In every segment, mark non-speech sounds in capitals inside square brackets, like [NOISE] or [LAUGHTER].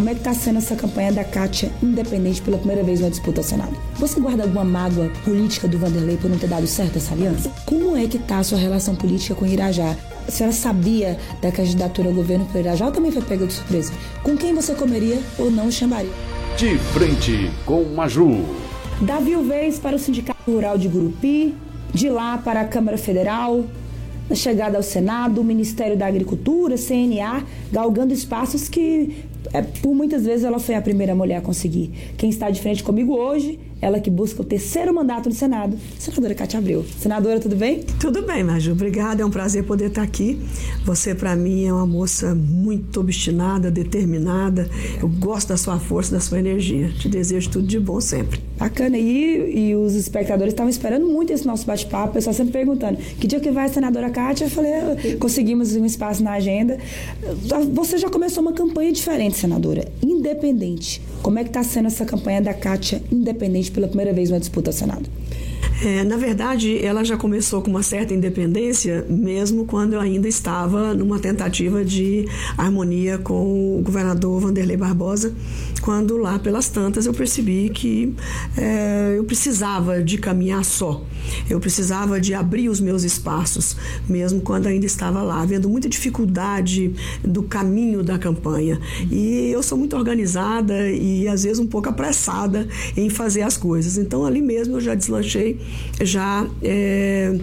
como é que está sendo essa campanha da Kátia independente pela primeira vez na disputa ao Senado? Você guarda alguma mágoa política do Vanderlei por não ter dado certo essa aliança? Como é que está a sua relação política com Irajá? A senhora sabia da candidatura ao governo para Irajá ou também foi pega de surpresa? Com quem você comeria ou não chamaria? De frente com Maju. Davi Vez para o Sindicato Rural de Gurupi, de lá para a Câmara Federal, na chegada ao Senado, o Ministério da Agricultura, CNA, galgando espaços que, por muitas vezes, ela foi a primeira mulher a conseguir. Quem está de frente comigo hoje ela que busca o terceiro mandato no Senado, senadora Cátia Abreu. Senadora, tudo bem? Tudo bem, Maju. Obrigada, é um prazer poder estar aqui. Você, para mim, é uma moça muito obstinada, determinada. Eu gosto da sua força, da sua energia. Te desejo tudo de bom sempre. Bacana. E, e os espectadores estavam esperando muito esse nosso bate-papo. O pessoal sempre perguntando: que dia que vai a senadora Cátia? Eu falei: ah, conseguimos um espaço na agenda. Você já começou uma campanha diferente, senadora, independente. Como é que está sendo essa campanha da Cátia independente pela primeira vez na disputa ao Senado? É, na verdade, ela já começou com uma certa independência, mesmo quando eu ainda estava numa tentativa de harmonia com o governador Vanderlei Barbosa, quando lá pelas tantas eu percebi que é, eu precisava de caminhar só, eu precisava de abrir os meus espaços, mesmo quando ainda estava lá, vendo muita dificuldade do caminho da campanha. E eu sou muito organizada e às vezes um pouco apressada em fazer as coisas. Então ali mesmo eu já deslanchei já é,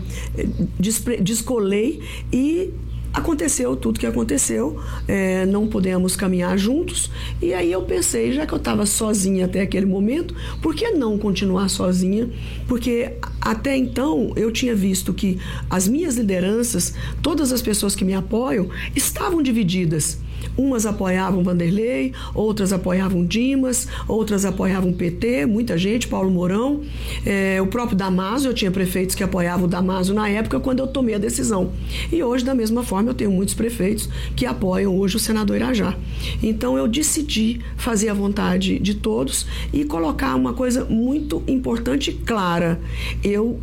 descolei e aconteceu tudo que aconteceu, é, não podemos caminhar juntos. E aí eu pensei, já que eu estava sozinha até aquele momento, por que não continuar sozinha? Porque até então eu tinha visto que as minhas lideranças, todas as pessoas que me apoiam, estavam divididas. Umas apoiavam Vanderlei, outras apoiavam Dimas, outras apoiavam PT, muita gente, Paulo Mourão. É, o próprio Damaso, eu tinha prefeitos que apoiavam o Damaso na época quando eu tomei a decisão. E hoje, da mesma forma, eu tenho muitos prefeitos que apoiam hoje o senador Irajá. Então eu decidi fazer a vontade de todos e colocar uma coisa muito importante e clara. Eu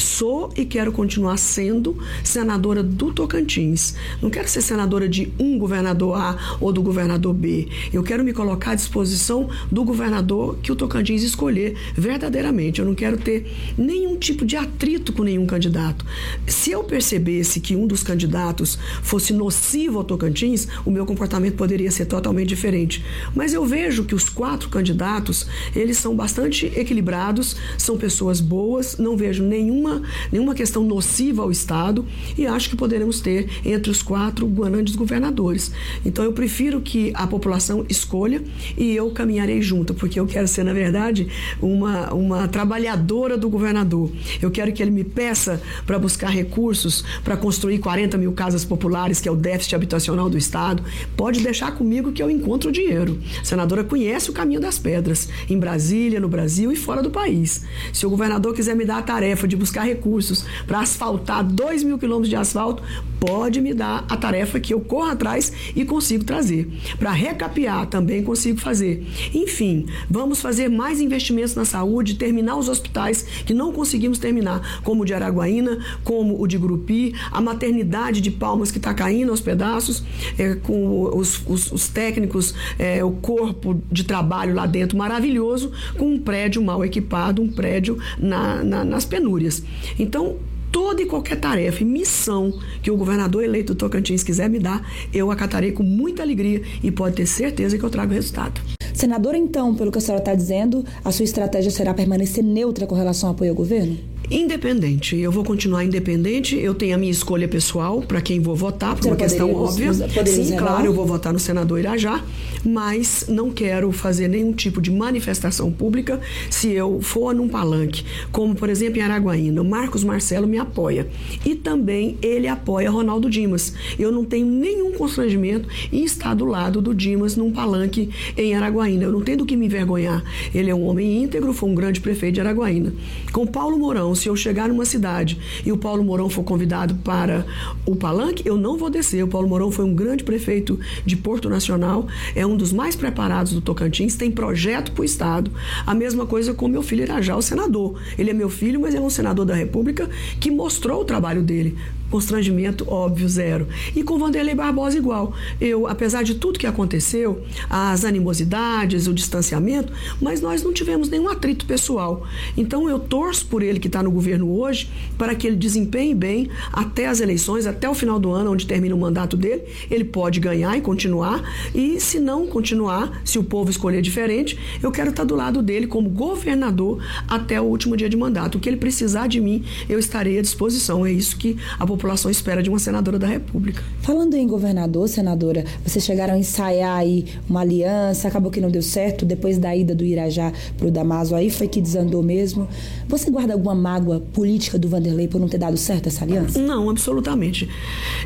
sou e quero continuar sendo senadora do Tocantins. Não quero ser senadora de um governador A ou do governador B. Eu quero me colocar à disposição do governador que o Tocantins escolher verdadeiramente. Eu não quero ter nenhum tipo de atrito com nenhum candidato. Se eu percebesse que um dos candidatos fosse nocivo ao Tocantins, o meu comportamento poderia ser totalmente diferente. Mas eu vejo que os quatro candidatos, eles são bastante equilibrados, são pessoas boas, não vejo nenhum nenhuma, nenhuma questão nociva ao Estado e acho que poderemos ter entre os quatro guanandes governadores. Então eu prefiro que a população escolha e eu caminharei junto, porque eu quero ser, na verdade, uma, uma trabalhadora do governador. Eu quero que ele me peça para buscar recursos para construir 40 mil casas populares, que é o déficit habitacional do Estado. Pode deixar comigo que eu encontro o dinheiro. A senadora conhece o caminho das pedras, em Brasília, no Brasil e fora do país. Se o governador quiser me dar a tarefa de buscar buscar recursos para asfaltar 2 mil quilômetros de asfalto, pode me dar a tarefa que eu corro atrás e consigo trazer. Para recapear, também consigo fazer. Enfim, vamos fazer mais investimentos na saúde, terminar os hospitais que não conseguimos terminar, como o de Araguaína, como o de Grupi, a maternidade de Palmas que está caindo aos pedaços, é, com os, os, os técnicos, é, o corpo de trabalho lá dentro maravilhoso, com um prédio mal equipado, um prédio na, na, nas penúrias. Então, toda e qualquer tarefa e missão que o governador eleito do Tocantins quiser me dar, eu acatarei com muita alegria e pode ter certeza que eu trago resultado. Senadora, então, pelo que a senhora está dizendo, a sua estratégia será permanecer neutra com relação ao apoio ao governo? Independente. Eu vou continuar independente. Eu tenho a minha escolha pessoal para quem vou votar, por uma questão óbvia. Sim, claro, eu vou votar no senador Irajá, mas não quero fazer nenhum tipo de manifestação pública se eu for num palanque, como por exemplo em Araguaína. O Marcos Marcelo me apoia e também ele apoia Ronaldo Dimas. Eu não tenho nenhum constrangimento em estar do lado do Dimas num palanque em Araguaína. Eu não tenho do que me envergonhar. Ele é um homem íntegro, foi um grande prefeito de Araguaína. Com Paulo Mourão, se eu chegar numa cidade e o Paulo Mourão for convidado para o palanque, eu não vou descer. O Paulo Mourão foi um grande prefeito de Porto Nacional, é um dos mais preparados do Tocantins, tem projeto para o Estado. A mesma coisa com meu filho Irajá, o senador. Ele é meu filho, mas ele é um senador da República que mostrou o trabalho dele constrangimento óbvio zero. E com Vanderlei Barbosa igual. Eu, apesar de tudo que aconteceu, as animosidades, o distanciamento, mas nós não tivemos nenhum atrito pessoal. Então eu torço por ele que está no governo hoje para que ele desempenhe bem até as eleições, até o final do ano, onde termina o mandato dele. Ele pode ganhar e continuar. E se não continuar, se o povo escolher diferente, eu quero estar tá do lado dele como governador até o último dia de mandato. O que ele precisar de mim, eu estarei à disposição. É isso que a população espera de uma senadora da República. Falando em governador, senadora, vocês chegaram a ensaiar aí uma aliança, acabou que não deu certo, depois da ida do Irajá para o Damaso, aí foi que desandou mesmo. Você guarda alguma mágoa política do Vanderlei por não ter dado certo essa aliança? Não, absolutamente.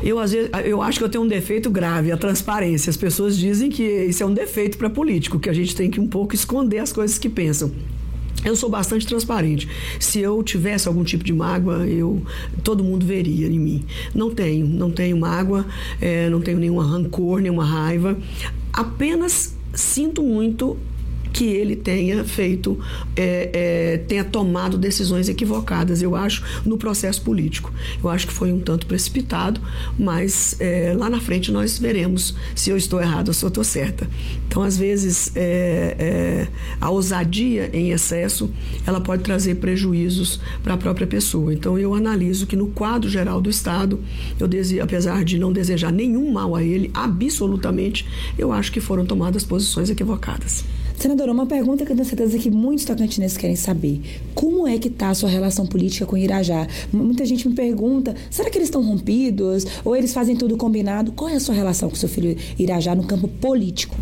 Eu, às vezes, eu acho que eu tenho um defeito grave, a transparência. As pessoas dizem que isso é um defeito para político, que a gente tem que um pouco esconder as coisas que pensam. Eu sou bastante transparente. Se eu tivesse algum tipo de mágoa, eu todo mundo veria em mim. Não tenho, não tenho mágoa, é, não tenho nenhuma rancor, nenhuma raiva. Apenas sinto muito que ele tenha feito, é, é, tenha tomado decisões equivocadas, eu acho, no processo político. Eu acho que foi um tanto precipitado, mas é, lá na frente nós veremos se eu estou errado ou se eu estou certa. Então, às vezes, é, é, a ousadia em excesso, ela pode trazer prejuízos para a própria pessoa. Então, eu analiso que no quadro geral do Estado, eu dese, apesar de não desejar nenhum mal a ele, absolutamente, eu acho que foram tomadas posições equivocadas. Senadora, uma pergunta que eu tenho certeza que muitos tocantinenses querem saber. Como é que está a sua relação política com Irajá? Muita gente me pergunta, será que eles estão rompidos? Ou eles fazem tudo combinado? Qual é a sua relação com seu filho Irajá no campo político?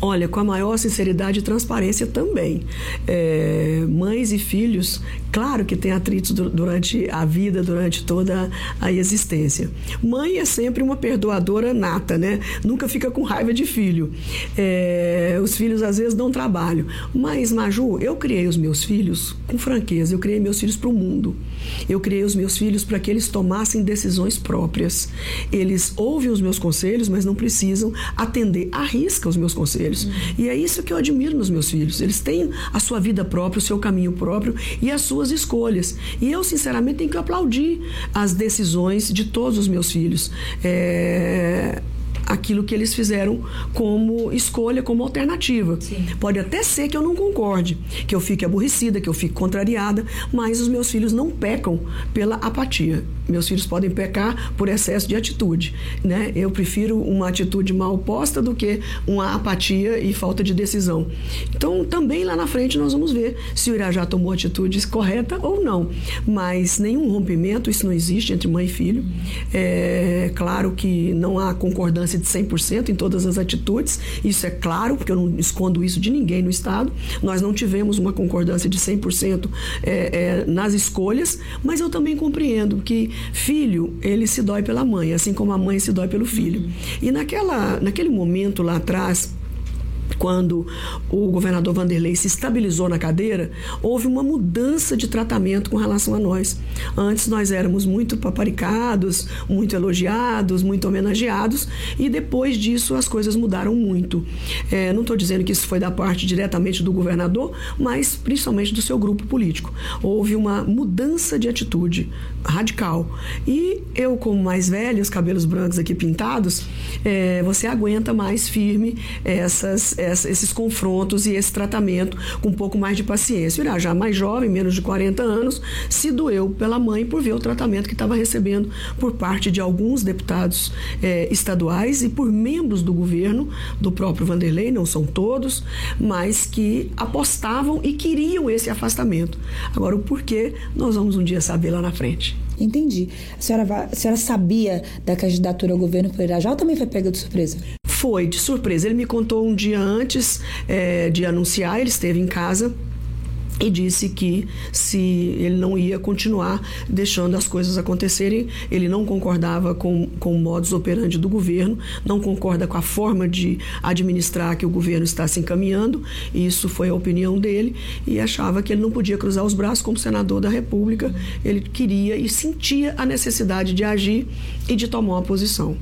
Olha, com a maior sinceridade e transparência também. É, mães e filhos, claro que tem atritos durante a vida, durante toda a existência. Mãe é sempre uma perdoadora nata, né? Nunca fica com raiva de filho. É, os filhos às vezes dão trabalho. Mas, Maju, eu criei os meus filhos com franqueza. Eu criei meus filhos para o mundo. Eu criei os meus filhos para que eles tomassem decisões próprias. Eles ouvem os meus conselhos, mas não precisam atender à risca os meus conselhos filhos. Uhum. E é isso que eu admiro nos meus filhos. Eles têm a sua vida própria, o seu caminho próprio e as suas escolhas. E eu, sinceramente, tenho que aplaudir as decisões de todos os meus filhos. É aquilo que eles fizeram como escolha, como alternativa. Sim. Pode até ser que eu não concorde, que eu fique aborrecida, que eu fique contrariada, mas os meus filhos não pecam pela apatia. Meus filhos podem pecar por excesso de atitude, né? Eu prefiro uma atitude mal posta do que uma apatia e falta de decisão. Então, também lá na frente nós vamos ver se o Irajá tomou atitude correta ou não. Mas nenhum rompimento, isso não existe entre mãe e filho. É claro que não há concordância de 100% em todas as atitudes, isso é claro, porque eu não escondo isso de ninguém no Estado. Nós não tivemos uma concordância de 100% é, é, nas escolhas, mas eu também compreendo que filho, ele se dói pela mãe, assim como a mãe se dói pelo filho. E naquela, naquele momento lá atrás, quando o governador Vanderlei se estabilizou na cadeira, houve uma mudança de tratamento com relação a nós. Antes nós éramos muito paparicados, muito elogiados, muito homenageados, e depois disso as coisas mudaram muito. É, não estou dizendo que isso foi da parte diretamente do governador, mas principalmente do seu grupo político. Houve uma mudança de atitude radical. E eu, como mais velha, os cabelos brancos aqui pintados, é, você aguenta mais firme essas esses confrontos e esse tratamento com um pouco mais de paciência. Irajá, mais jovem, menos de 40 anos, se doeu pela mãe por ver o tratamento que estava recebendo por parte de alguns deputados eh, estaduais e por membros do governo, do próprio Vanderlei, não são todos, mas que apostavam e queriam esse afastamento. Agora, o porquê, nós vamos um dia saber lá na frente. Entendi. A senhora, a senhora sabia da candidatura ao governo por Irajá também foi pega de surpresa? Foi, de surpresa. Ele me contou um dia antes é, de anunciar, ele esteve em casa e disse que se ele não ia continuar deixando as coisas acontecerem, ele não concordava com, com o modus operandi do governo, não concorda com a forma de administrar que o governo está se encaminhando, isso foi a opinião dele, e achava que ele não podia cruzar os braços como senador da República, ele queria e sentia a necessidade de agir e de tomar uma posição.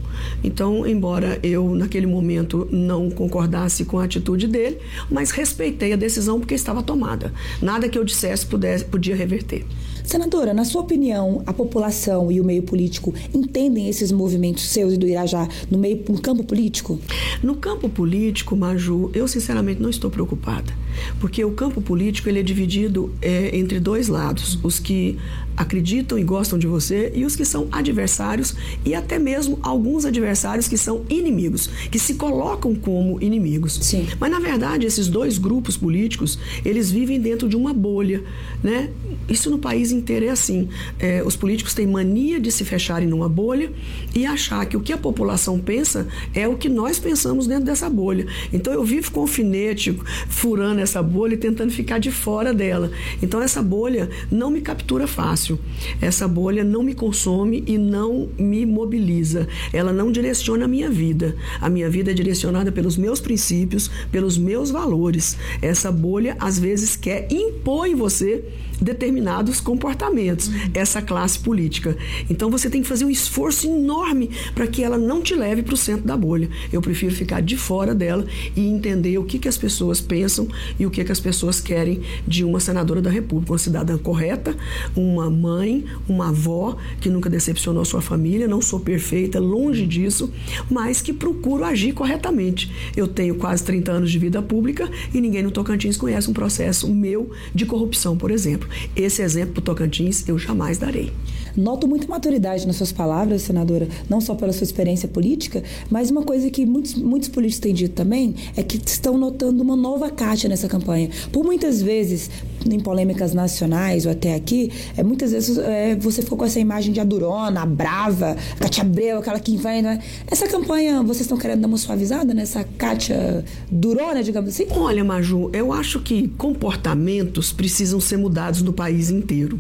Então, embora eu naquele momento não concordasse com a atitude dele, mas respeitei a decisão porque estava tomada. Nada que eu dissesse pudesse, podia reverter. Senadora, na sua opinião, a população e o meio político entendem esses movimentos seus e do Irajá no meio no campo político? No campo político, Maju, eu sinceramente não estou preocupada, porque o campo político ele é dividido é, entre dois lados: os que acreditam e gostam de você e os que são adversários e até mesmo alguns adversários que são inimigos, que se colocam como inimigos. Sim. Mas na verdade esses dois grupos políticos eles vivem dentro de uma bolha, né? Isso no país inteiro é assim. É, os políticos têm mania de se fecharem numa bolha e achar que o que a população pensa é o que nós pensamos dentro dessa bolha. Então eu vivo com alfinete furando essa bolha e tentando ficar de fora dela. Então essa bolha não me captura fácil. Essa bolha não me consome e não me mobiliza. Ela não direciona a minha vida. A minha vida é direcionada pelos meus princípios, pelos meus valores. Essa bolha às vezes quer impor em você determinados comportamentos, essa classe política. Então você tem que fazer um esforço enorme para que ela não te leve para o centro da bolha. Eu prefiro ficar de fora dela e entender o que, que as pessoas pensam e o que, que as pessoas querem de uma senadora da República, uma cidadã correta, uma mãe, uma avó que nunca decepcionou sua família, não sou perfeita, longe disso, mas que procuro agir corretamente. Eu tenho quase 30 anos de vida pública e ninguém no Tocantins conhece um processo meu de corrupção, por exemplo. Esse exemplo para Tocantins eu jamais darei. Noto muita maturidade nas suas palavras, senadora, não só pela sua experiência política, mas uma coisa que muitos, muitos políticos têm dito também é que estão notando uma nova caixa nessa campanha. Por muitas vezes, em polêmicas nacionais ou até aqui, é, muitas vezes é, você ficou com essa imagem de a durona, a brava, a Cátia Abreu, aquela que vai, né? Essa campanha, vocês estão querendo dar uma suavizada nessa Cátia durona, digamos assim? Olha, Maju, eu acho que comportamentos precisam ser mudados no país inteiro.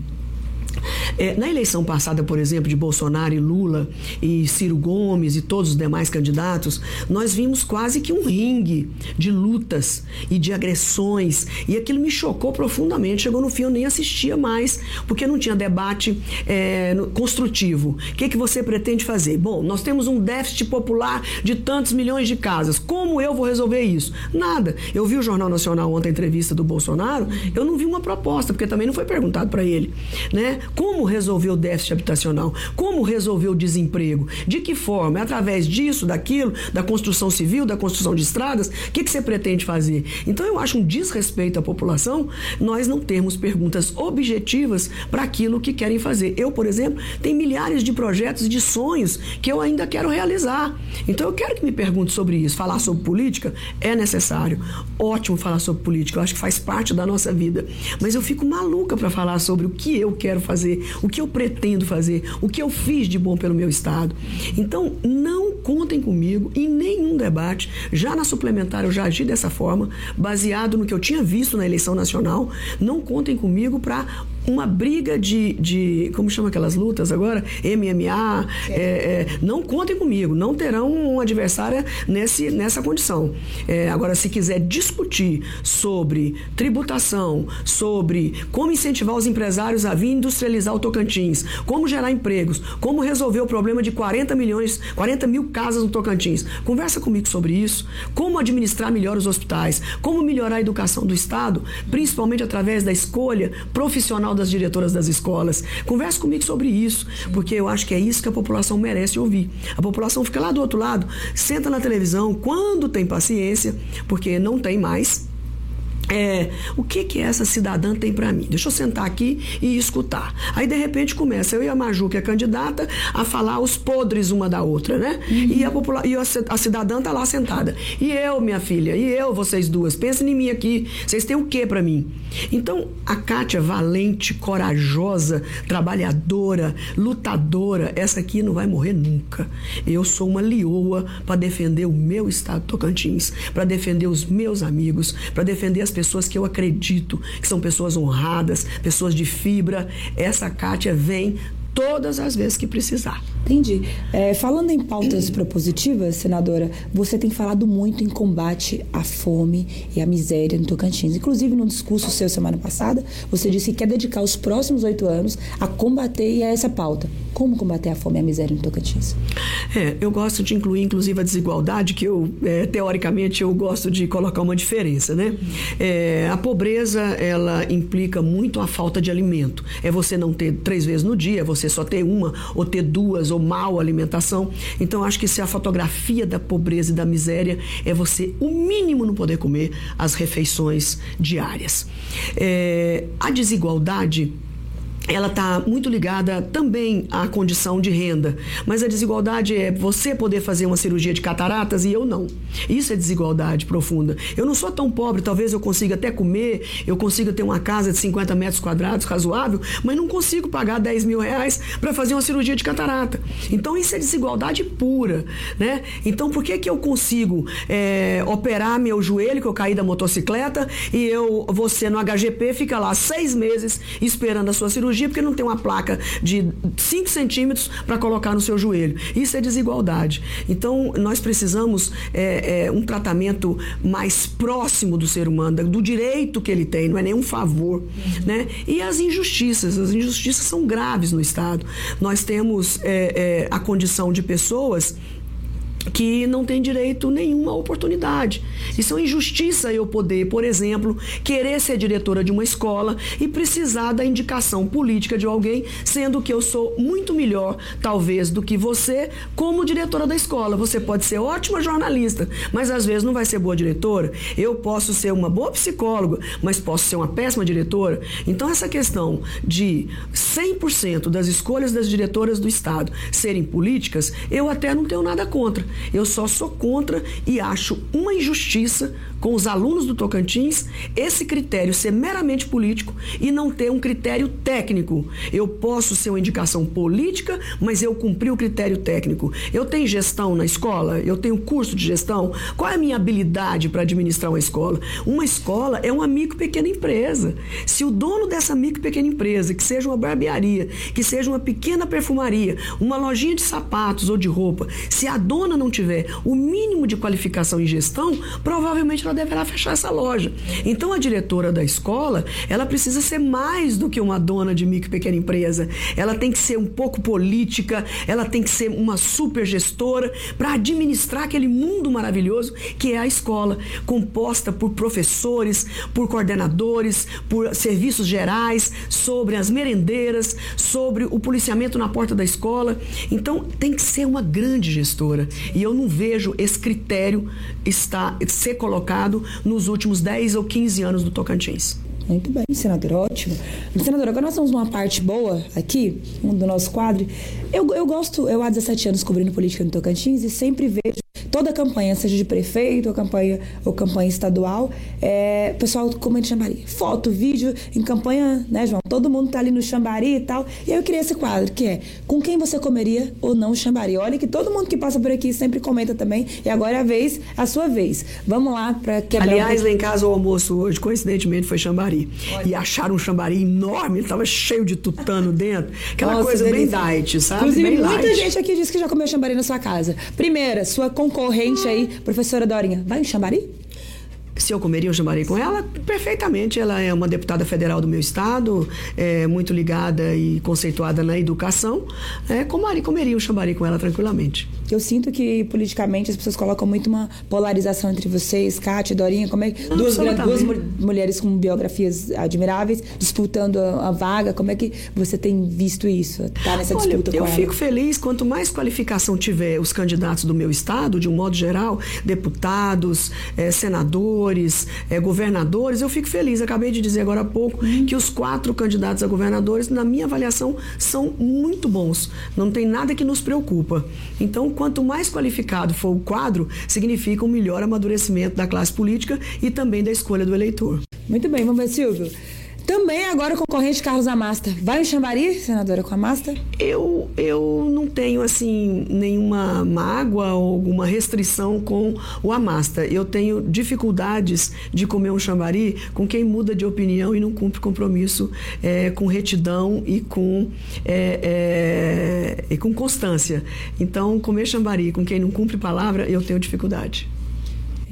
É, na eleição passada, por exemplo, de Bolsonaro e Lula e Ciro Gomes e todos os demais candidatos, nós vimos quase que um ringue de lutas e de agressões e aquilo me chocou profundamente. Chegou no fim, eu nem assistia mais porque não tinha debate é, construtivo. O que, que você pretende fazer? Bom, nós temos um déficit popular de tantos milhões de casas. Como eu vou resolver isso? Nada. Eu vi o Jornal Nacional ontem a entrevista do Bolsonaro, eu não vi uma proposta porque também não foi perguntado para ele, né? Como resolver o déficit habitacional? Como resolver o desemprego? De que forma? É através disso, daquilo, da construção civil, da construção de estradas? O que, que você pretende fazer? Então eu acho um desrespeito à população nós não termos perguntas objetivas para aquilo que querem fazer. Eu, por exemplo, tenho milhares de projetos, de sonhos que eu ainda quero realizar. Então eu quero que me pergunte sobre isso. Falar sobre política é necessário. Ótimo falar sobre política, eu acho que faz parte da nossa vida. Mas eu fico maluca para falar sobre o que eu quero fazer fazer, o que eu pretendo fazer, o que eu fiz de bom pelo meu Estado. Então, não contem comigo em nenhum debate. Já na suplementar eu já agi dessa forma, baseado no que eu tinha visto na eleição nacional. Não contem comigo para uma briga de, de. Como chama aquelas lutas agora? MMA. É. É, não contem comigo, não terão um adversário nesse, nessa condição. É, agora, se quiser discutir sobre tributação, sobre como incentivar os empresários a vir industrializar o Tocantins, como gerar empregos, como resolver o problema de 40 milhões, 40 mil casas no Tocantins, conversa comigo sobre isso. Como administrar melhor os hospitais, como melhorar a educação do Estado, principalmente através da escolha profissional das diretoras das escolas. Converse comigo sobre isso, porque eu acho que é isso que a população merece ouvir. A população fica lá do outro lado, senta na televisão quando tem paciência, porque não tem mais é, o que que essa cidadã tem para mim? Deixa eu sentar aqui e escutar. Aí de repente começa eu e a Maju, que é candidata, a falar os podres uma da outra, né? Uhum. E, a, popula e a, cidadã tá lá sentada. E eu, minha filha, e eu, vocês duas, pensem em mim aqui. Vocês têm o que para mim? Então, a Kátia, valente, corajosa, trabalhadora, lutadora, essa aqui não vai morrer nunca. Eu sou uma lioa para defender o meu estado Tocantins, para defender os meus amigos, para defender as pessoas que eu acredito que são pessoas honradas, pessoas de fibra. Essa Kátia vem todas as vezes que precisar. Entendi. É, falando em pautas propositivas, senadora, você tem falado muito em combate à fome e à miséria no Tocantins. Inclusive, no discurso seu semana passada, você disse que quer dedicar os próximos oito anos a combater essa pauta. Como combater a fome e a miséria no Tocantins? É, eu gosto de incluir, inclusive, a desigualdade, que eu, é, teoricamente, eu gosto de colocar uma diferença, né? É, a pobreza, ela implica muito a falta de alimento. É você não ter três vezes no dia, é você só ter uma, ou ter duas, ou mal alimentação. Então, acho que se a fotografia da pobreza e da miséria é você, o mínimo, não poder comer as refeições diárias. É, a desigualdade ela está muito ligada também à condição de renda. Mas a desigualdade é você poder fazer uma cirurgia de cataratas e eu não. Isso é desigualdade profunda. Eu não sou tão pobre, talvez eu consiga até comer, eu consiga ter uma casa de 50 metros quadrados razoável, mas não consigo pagar 10 mil reais para fazer uma cirurgia de catarata. Então isso é desigualdade pura. Né? Então por que, que eu consigo é, operar meu joelho, que eu caí da motocicleta, e eu, você no HGP fica lá seis meses esperando a sua cirurgia? Cirurgia porque não tem uma placa de 5 centímetros para colocar no seu joelho. Isso é desigualdade. Então, nós precisamos é, é, um tratamento mais próximo do ser humano, do direito que ele tem, não é nenhum favor. Uhum. Né? E as injustiças, as injustiças são graves no Estado. Nós temos é, é a condição de pessoas que não tem direito nenhuma oportunidade. Isso é uma injustiça eu poder, por exemplo, querer ser diretora de uma escola e precisar da indicação política de alguém, sendo que eu sou muito melhor, talvez, do que você como diretora da escola. Você pode ser ótima jornalista, mas às vezes não vai ser boa diretora. Eu posso ser uma boa psicóloga, mas posso ser uma péssima diretora. Então, essa questão de 100% das escolhas das diretoras do Estado serem políticas, eu até não tenho nada contra. Eu só sou contra e acho uma injustiça com os alunos do Tocantins esse critério ser meramente político e não ter um critério técnico. Eu posso ser uma indicação política, mas eu cumpri o critério técnico. Eu tenho gestão na escola, eu tenho curso de gestão. Qual é a minha habilidade para administrar uma escola? Uma escola é uma micro pequena empresa. Se o dono dessa micro pequena empresa, que seja uma barbearia, que seja uma pequena perfumaria, uma lojinha de sapatos ou de roupa, se a dona não tiver o mínimo de qualificação em gestão, provavelmente ela deverá fechar essa loja. Então a diretora da escola, ela precisa ser mais do que uma dona de micro e pequena empresa. Ela tem que ser um pouco política, ela tem que ser uma super gestora para administrar aquele mundo maravilhoso que é a escola, composta por professores, por coordenadores, por serviços gerais, sobre as merendeiras, sobre o policiamento na porta da escola. Então tem que ser uma grande gestora. E eu não vejo esse critério estar, ser colocado nos últimos 10 ou 15 anos do Tocantins. Muito bem, senador, ótimo. Senador, agora nós estamos numa parte boa aqui, um do nosso quadro. Eu, eu gosto, eu há 17 anos cobrindo política no Tocantins e sempre vejo toda a campanha, seja de prefeito ou campanha, ou campanha estadual, é, o pessoal comendo chambari. Foto, vídeo em campanha, né, João? Todo mundo tá ali no chambari e tal. E aí eu queria esse quadro, que é com quem você comeria ou não chambari. Olha que todo mundo que passa por aqui sempre comenta também. E agora é a vez, a sua vez. Vamos lá para quebrar. Aliás, lá em casa o almoço hoje, coincidentemente, foi chambari. Olha. E acharam um chambari enorme, ele tava cheio de tutano [LAUGHS] dentro. Aquela Nossa, coisa delícia. bem diet, sabe? Inclusive, bem muita light. gente aqui disse que já comeu chambari na sua casa. Primeira, sua concorrente aí, professora Dorinha, vai em chambari? se eu comeria um jambari com ela, perfeitamente. Ela é uma deputada federal do meu estado, é muito ligada e conceituada na educação. É, comeria um chambari com ela tranquilamente. Eu sinto que politicamente as pessoas colocam muito uma polarização entre vocês, Kátia Dorinha. Como é que duas, duas mulheres com biografias admiráveis disputando a, a, vaga. Como é que você tem visto isso? Tá nessa Olha, disputa eu fico feliz quanto mais qualificação tiver os candidatos do meu estado, de um modo geral, deputados, é, senadores é, governadores, eu fico feliz. Acabei de dizer agora há pouco uhum. que os quatro candidatos a governadores, na minha avaliação, são muito bons. Não tem nada que nos preocupa. Então, quanto mais qualificado for o quadro, significa um melhor amadurecimento da classe política e também da escolha do eleitor. Muito bem, vamos ver, Silvio. Também agora concorrente Carlos Amasta. Vai em Xambari, senadora, com Amasta? Eu, eu não tenho, assim, nenhuma mágoa ou alguma restrição com o Amasta. Eu tenho dificuldades de comer um Xambari com quem muda de opinião e não cumpre compromisso é, com retidão e com, é, é, e com constância. Então, comer Xambari com quem não cumpre palavra, eu tenho dificuldade.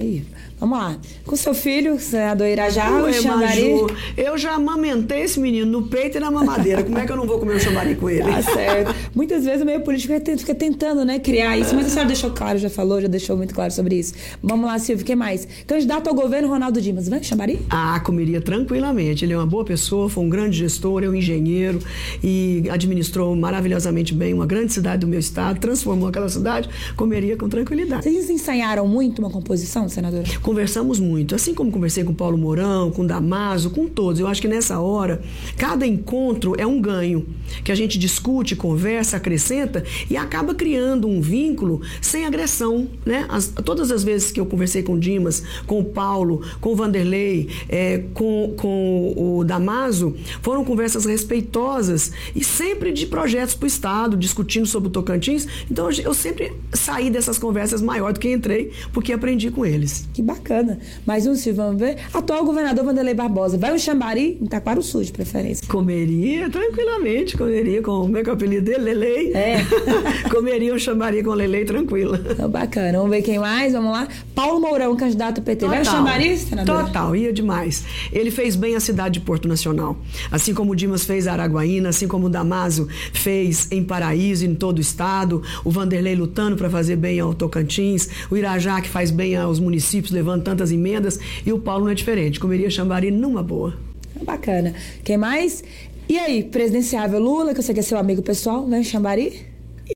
Aí. Vamos lá. Com seu filho, senador Irajá, o Xambari. Eu já amamentei esse menino no peito e na mamadeira. Como é que eu não vou comer o Xambari com ele? Tá [LAUGHS] certo. Muitas vezes o meio político fica tentando, né, criar isso, mas a senhora deixou claro, já falou, já deixou muito claro sobre isso. Vamos lá, Silvio, o que mais? Candidato ao governo, Ronaldo Dimas. Vai, Xambari? Ah, comeria tranquilamente. Ele é uma boa pessoa, foi um grande gestor, é um engenheiro e administrou maravilhosamente bem uma grande cidade do meu estado, transformou aquela cidade, comeria com tranquilidade. Vocês ensaiaram muito uma composição, senadora? conversamos muito. Assim como conversei com Paulo Mourão, com Damaso, com todos. Eu acho que nessa hora, cada encontro é um ganho. Que a gente discute, conversa, acrescenta e acaba criando um vínculo sem agressão. Né? As, todas as vezes que eu conversei com o Dimas, com o Paulo, com o Vanderlei, é, com, com o Damaso, foram conversas respeitosas e sempre de projetos para o Estado, discutindo sobre o Tocantins. Então eu sempre saí dessas conversas maior do que entrei, porque aprendi com eles. Que bacana. Mais um, Silvio, vamos ver. Atual governador Vanderlei Barbosa. Vai um Xambari em Taquaruçu, de preferência. Comeria, tranquilamente. Comeria com. Como é que é o apelido dele? Lelei. É. [LAUGHS] comeria um Xambari com Lelei tranquila. Então, bacana. Vamos ver quem mais? Vamos lá. Paulo Mourão, candidato PT. Total. Vai um Xambari, senador? Total, ia demais. Ele fez bem a cidade de Porto Nacional. Assim como o Dimas fez a Araguaína, assim como o Damaso fez em Paraíso, em todo o estado. O Vanderlei lutando para fazer bem ao Tocantins. O Irajá, que faz bem aos municípios, levando levando tantas emendas, e o Paulo não é diferente, comeria Xambari numa boa. Bacana. Quem mais? E aí, presidenciável Lula, que eu sei que é seu amigo pessoal, né? Xambari?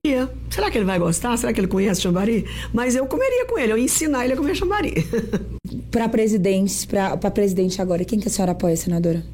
Ia. Será que ele vai gostar? Será que ele conhece Xambari? Mas eu comeria com ele, eu ia ensinar ele a comer Xambari. [LAUGHS] para presidente, para presidente agora, quem que a senhora apoia, senadora?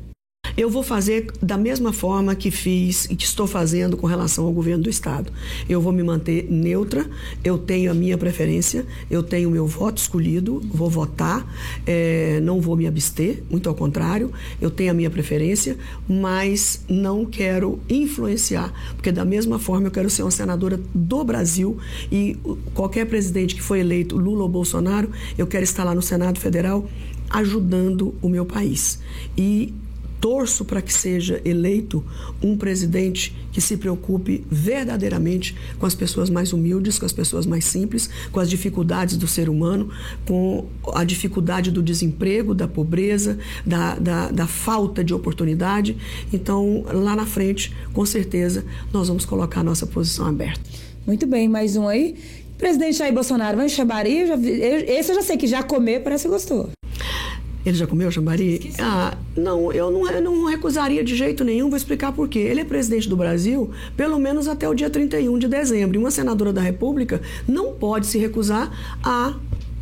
Eu vou fazer da mesma forma que fiz e que estou fazendo com relação ao governo do Estado. Eu vou me manter neutra, eu tenho a minha preferência, eu tenho o meu voto escolhido, vou votar, é, não vou me abster, muito ao contrário, eu tenho a minha preferência, mas não quero influenciar, porque da mesma forma eu quero ser uma senadora do Brasil e qualquer presidente que foi eleito, Lula ou Bolsonaro, eu quero estar lá no Senado Federal ajudando o meu país. E torço para que seja eleito um presidente que se preocupe verdadeiramente com as pessoas mais humildes, com as pessoas mais simples, com as dificuldades do ser humano, com a dificuldade do desemprego, da pobreza, da, da, da falta de oportunidade. Então, lá na frente, com certeza, nós vamos colocar a nossa posição aberta. Muito bem, mais um aí. Presidente Jair Bolsonaro, vai enxabar aí? Esse eu já sei que já comer parece que gostou. Ele já comeu jambari? Ah, não, eu não, eu não recusaria de jeito nenhum, vou explicar por quê. Ele é presidente do Brasil pelo menos até o dia 31 de dezembro. E uma senadora da República não pode se recusar a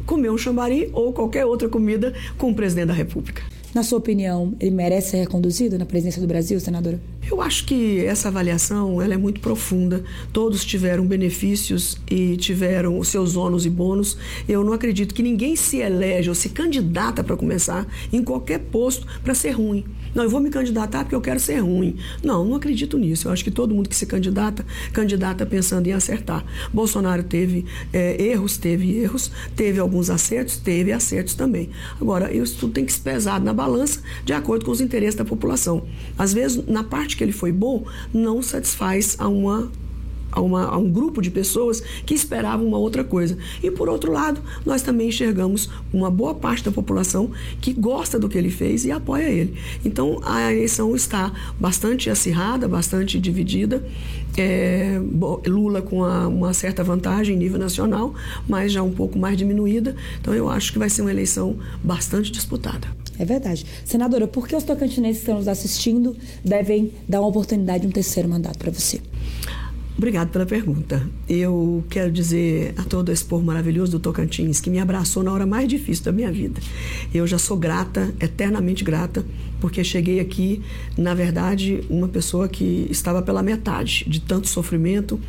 comer um chambari ou qualquer outra comida com o presidente da República. Na sua opinião, ele merece ser reconduzido na presidência do Brasil, senadora? Eu acho que essa avaliação ela é muito profunda. Todos tiveram benefícios e tiveram os seus ônus e bônus. Eu não acredito que ninguém se elege ou se candidata para começar em qualquer posto para ser ruim. Não, eu vou me candidatar porque eu quero ser ruim. Não, não acredito nisso. Eu acho que todo mundo que se candidata, candidata pensando em acertar. Bolsonaro teve é, erros, teve erros, teve alguns acertos, teve acertos também. Agora, isso tudo tem que ser pesado na balança de acordo com os interesses da população. Às vezes, na parte que ele foi bom, não satisfaz a uma a, uma, a, um grupo de pessoas que esperavam uma outra coisa. E por outro lado, nós também enxergamos uma boa parte da população que gosta do que ele fez e apoia ele. Então a eleição está bastante acirrada, bastante dividida. É, Lula com a, uma certa vantagem em nível nacional, mas já um pouco mais diminuída. Então eu acho que vai ser uma eleição bastante disputada. É verdade. Senadora, por que os tocantinenses que estão nos assistindo devem dar uma oportunidade de um terceiro mandato para você? Obrigado pela pergunta. Eu quero dizer a todo esse povo maravilhoso do Tocantins que me abraçou na hora mais difícil da minha vida. Eu já sou grata, eternamente grata, porque cheguei aqui, na verdade, uma pessoa que estava pela metade de tanto sofrimento,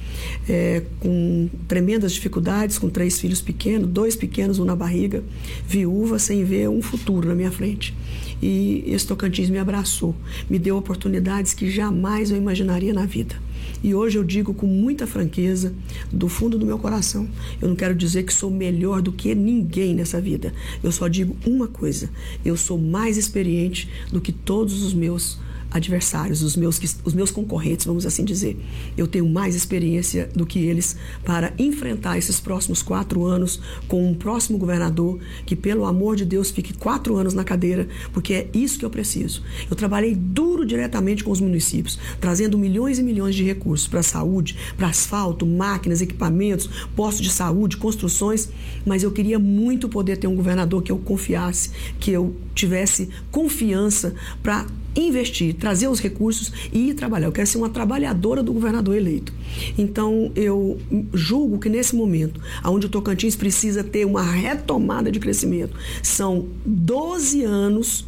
é, com tremendas dificuldades, com três filhos pequenos, dois pequenos, um na barriga, viúva, sem ver um futuro na minha frente. E esse Tocantins me abraçou, me deu oportunidades que jamais eu imaginaria na vida. E hoje eu digo com muita franqueza, do fundo do meu coração, eu não quero dizer que sou melhor do que ninguém nessa vida. Eu só digo uma coisa: eu sou mais experiente do que todos os meus adversários, os meus, os meus concorrentes, vamos assim dizer. Eu tenho mais experiência do que eles para enfrentar esses próximos quatro anos com um próximo governador que, pelo amor de Deus, fique quatro anos na cadeira, porque é isso que eu preciso. Eu trabalhei duro diretamente com os municípios, trazendo milhões e milhões de recursos para a saúde, para asfalto, máquinas, equipamentos, postos de saúde, construções, mas eu queria muito poder ter um governador que eu confiasse, que eu tivesse confiança para investir, trazer os recursos e ir trabalhar. Eu quero ser uma trabalhadora do governador eleito. Então, eu julgo que nesse momento, onde o Tocantins precisa ter uma retomada de crescimento, são 12 anos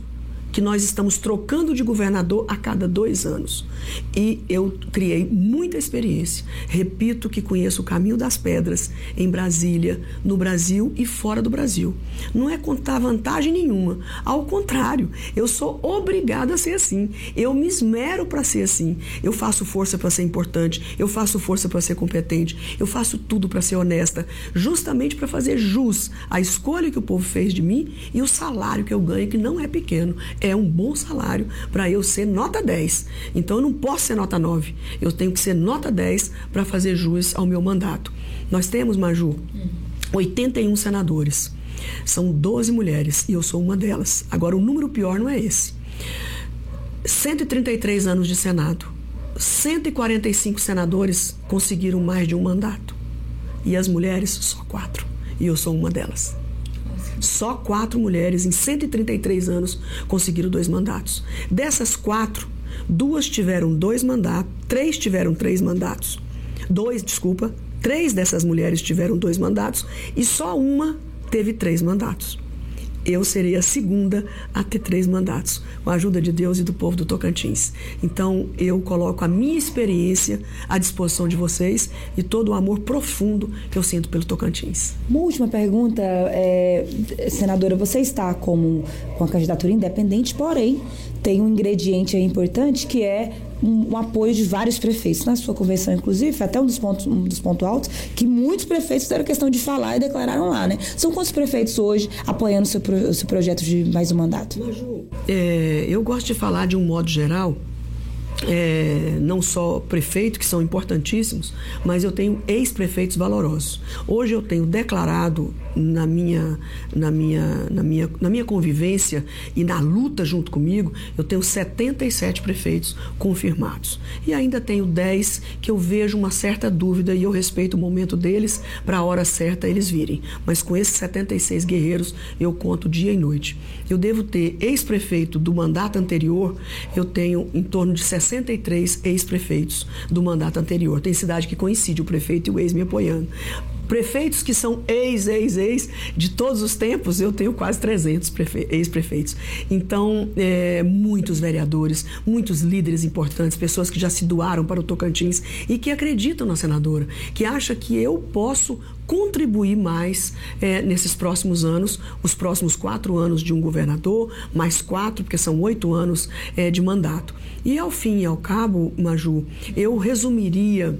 que nós estamos trocando de governador a cada dois anos. E eu criei muita experiência. Repito que conheço o caminho das pedras em Brasília, no Brasil e fora do Brasil. Não é contar vantagem nenhuma. Ao contrário, eu sou obrigada a ser assim. Eu me esmero para ser assim. Eu faço força para ser importante. Eu faço força para ser competente. Eu faço tudo para ser honesta, justamente para fazer jus à escolha que o povo fez de mim e o salário que eu ganho, que não é pequeno é um bom salário para eu ser nota 10. Então eu não posso ser nota 9. Eu tenho que ser nota 10 para fazer jus ao meu mandato. Nós temos, Maju, 81 senadores. São 12 mulheres e eu sou uma delas. Agora, o número pior não é esse. 133 anos de Senado. 145 senadores conseguiram mais de um mandato. E as mulheres, só quatro. E eu sou uma delas. Só quatro mulheres em 133 anos conseguiram dois mandatos. Dessas quatro, duas tiveram dois mandatos, três tiveram três mandatos. Dois, desculpa, três dessas mulheres tiveram dois mandatos e só uma teve três mandatos eu serei a segunda a ter três mandatos, com a ajuda de Deus e do povo do Tocantins. Então, eu coloco a minha experiência à disposição de vocês e todo o amor profundo que eu sinto pelo Tocantins. Uma última pergunta, é, senadora, você está como, com a candidatura independente, porém, tem um ingrediente importante que é um, um, apoio de vários prefeitos. Na sua convenção, inclusive, até um dos pontos, um dos pontos altos, que muitos prefeitos fizeram questão de falar e declararam lá, né? São quantos prefeitos hoje apoiando o seu, o seu projeto de mais um mandato? É, eu gosto de falar de um modo geral é, não só prefeito, que são importantíssimos, mas eu tenho ex-prefeitos valorosos. Hoje eu tenho declarado na minha, na, minha, na, minha, na minha convivência e na luta junto comigo, eu tenho 77 prefeitos confirmados. E ainda tenho 10 que eu vejo uma certa dúvida e eu respeito o momento deles para a hora certa eles virem. Mas com esses 76 guerreiros eu conto dia e noite. Eu devo ter ex-prefeito do mandato anterior, eu tenho em torno de 60 63 ex-prefeitos do mandato anterior. Tem cidade que coincide o prefeito e o ex me apoiando. Prefeitos que são ex, ex, ex de todos os tempos, eu tenho quase 300 ex-prefeitos. Então, é, muitos vereadores, muitos líderes importantes, pessoas que já se doaram para o Tocantins e que acreditam na senadora, que acha que eu posso contribuir mais é, nesses próximos anos, os próximos quatro anos de um governador, mais quatro, porque são oito anos é, de mandato. E ao fim e ao cabo, Maju, eu resumiria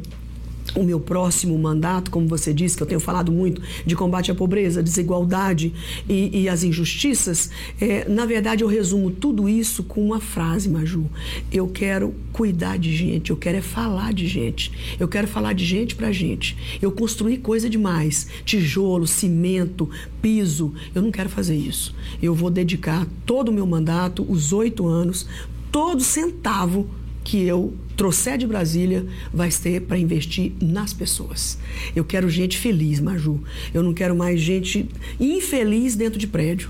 o meu próximo mandato, como você disse, que eu tenho falado muito de combate à pobreza, desigualdade e, e as injustiças, é, na verdade eu resumo tudo isso com uma frase, Maju. Eu quero cuidar de gente, eu quero é falar de gente, eu quero falar de gente para gente. Eu construí coisa demais, tijolo, cimento, piso, eu não quero fazer isso. Eu vou dedicar todo o meu mandato, os oito anos, todo centavo que eu trouxer de Brasília vai ser para investir nas pessoas. Eu quero gente feliz, Maju. Eu não quero mais gente infeliz dentro de prédio.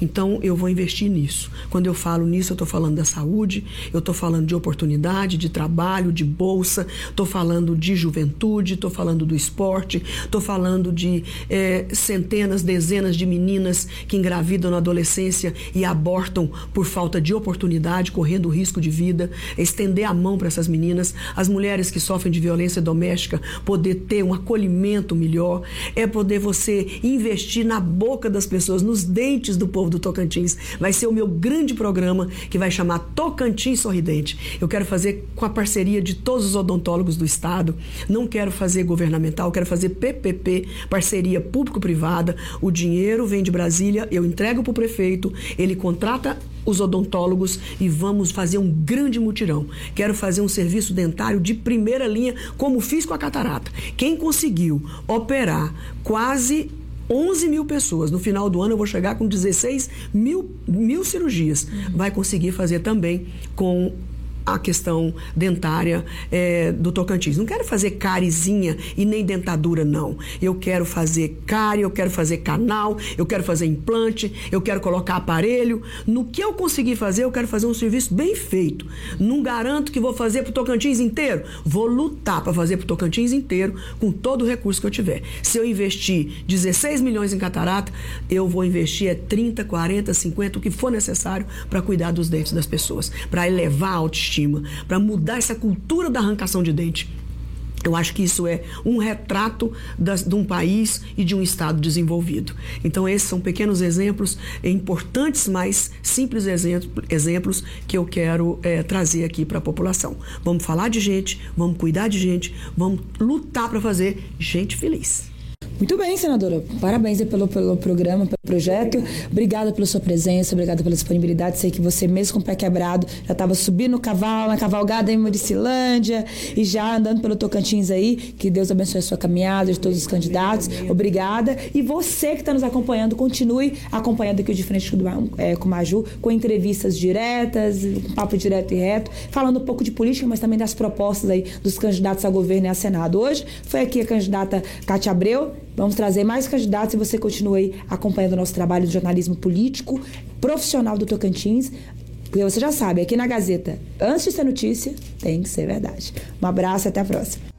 Então eu vou investir nisso. Quando eu falo nisso, eu estou falando da saúde, eu estou falando de oportunidade, de trabalho, de bolsa, estou falando de juventude, estou falando do esporte, estou falando de é, centenas, dezenas de meninas que engravidam na adolescência e abortam por falta de oportunidade, correndo risco de vida. Estender a mão para essas meninas, as mulheres que sofrem de violência doméstica, poder ter um acolhimento melhor, é poder você investir na boca das pessoas, nos dentes do povo do Tocantins. Vai ser o meu grande programa que vai chamar Tocantins Sorridente. Eu quero fazer com a parceria de todos os odontólogos do estado. Não quero fazer governamental, quero fazer PPP, parceria público-privada. O dinheiro vem de Brasília, eu entrego para o prefeito, ele contrata os odontólogos e vamos fazer um grande mutirão. Quero fazer um serviço dentário de primeira linha, como fiz com a catarata. Quem conseguiu operar quase 11 mil pessoas. No final do ano eu vou chegar com 16 mil, mil cirurgias. Vai conseguir fazer também com a questão dentária é, do Tocantins. Não quero fazer carizinha e nem dentadura, não. Eu quero fazer cárie, eu quero fazer canal, eu quero fazer implante, eu quero colocar aparelho. No que eu conseguir fazer, eu quero fazer um serviço bem feito. Não garanto que vou fazer para o Tocantins inteiro. Vou lutar para fazer para o Tocantins inteiro com todo o recurso que eu tiver. Se eu investir 16 milhões em catarata, eu vou investir é 30, 40, 50, o que for necessário para cuidar dos dentes das pessoas, para elevar a autoestima autoestima, para mudar essa cultura da arrancação de dente. Eu acho que isso é um retrato das, de um país e de um Estado desenvolvido. Então, esses são pequenos exemplos, importantes, mas simples exemplos, exemplos que eu quero é, trazer aqui para a população. Vamos falar de gente, vamos cuidar de gente, vamos lutar para fazer gente feliz. Muito bem, senadora. Parabéns pelo, pelo programa, pelo projeto. Obrigada pela sua presença, obrigada pela disponibilidade. Sei que você, mesmo com o pé quebrado, já estava subindo no cavalo, na cavalgada em Muricilândia e já andando pelo Tocantins aí. Que Deus abençoe a sua caminhada, de todos os candidatos. Obrigada. E você que está nos acompanhando, continue acompanhando aqui o De Frente com, é, com Maju, com entrevistas diretas, papo direto e reto, falando um pouco de política, mas também das propostas aí dos candidatos a governo e a Senado. Hoje foi aqui a candidata Cátia Abreu Vamos trazer mais candidatos e você continue aí acompanhando o nosso trabalho de jornalismo político, profissional do Tocantins. Porque você já sabe, aqui na Gazeta, antes de ser notícia, tem que ser verdade. Um abraço e até a próxima.